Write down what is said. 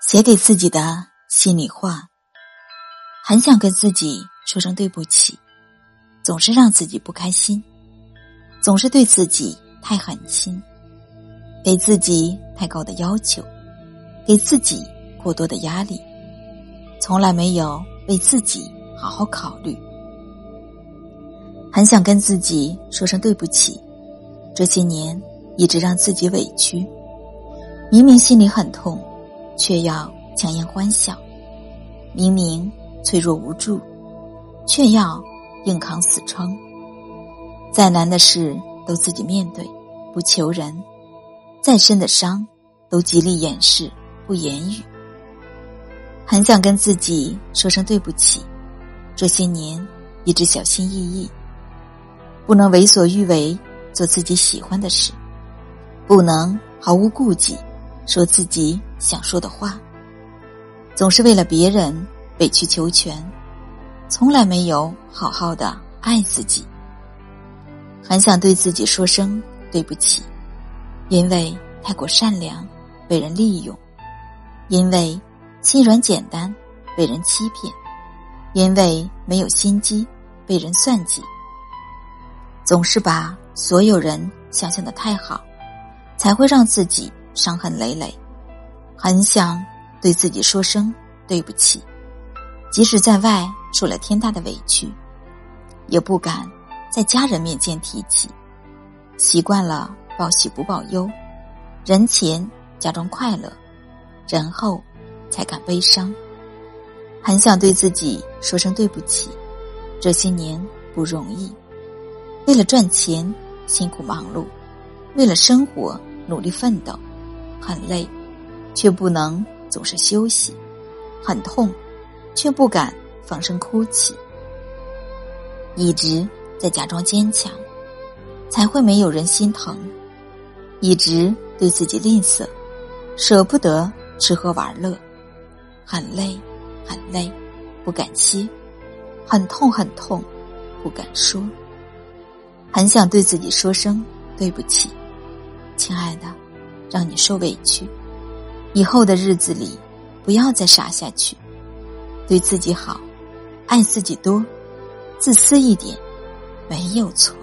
写给自己的心里话，很想跟自己说声对不起，总是让自己不开心，总是对自己太狠心，给自己太高的要求，给自己过多的压力，从来没有为自己好好考虑。很想跟自己说声对不起，这些年一直让自己委屈，明明心里很痛。却要强颜欢笑，明明脆弱无助，却要硬扛死撑。再难的事都自己面对，不求人；再深的伤都极力掩饰，不言语。很想跟自己说声对不起，这些年一直小心翼翼，不能为所欲为，做自己喜欢的事，不能毫无顾忌。说自己想说的话，总是为了别人委曲求全，从来没有好好的爱自己。很想对自己说声对不起，因为太过善良被人利用，因为心软简单被人欺骗，因为没有心机被人算计，总是把所有人想象的太好，才会让自己。伤痕累累，很想对自己说声对不起，即使在外受了天大的委屈，也不敢在家人面前提起。习惯了报喜不报忧，人前假装快乐，人后才敢悲伤。很想对自己说声对不起，这些年不容易，为了赚钱辛苦忙碌，为了生活努力奋斗。很累，却不能总是休息；很痛，却不敢放声哭泣。一直在假装坚强，才会没有人心疼；一直对自己吝啬，舍不得吃喝玩乐。很累，很累，不敢歇；很痛，很痛，不敢说。很想对自己说声对不起，亲爱的。让你受委屈，以后的日子里，不要再傻下去，对自己好，爱自己多，自私一点，没有错。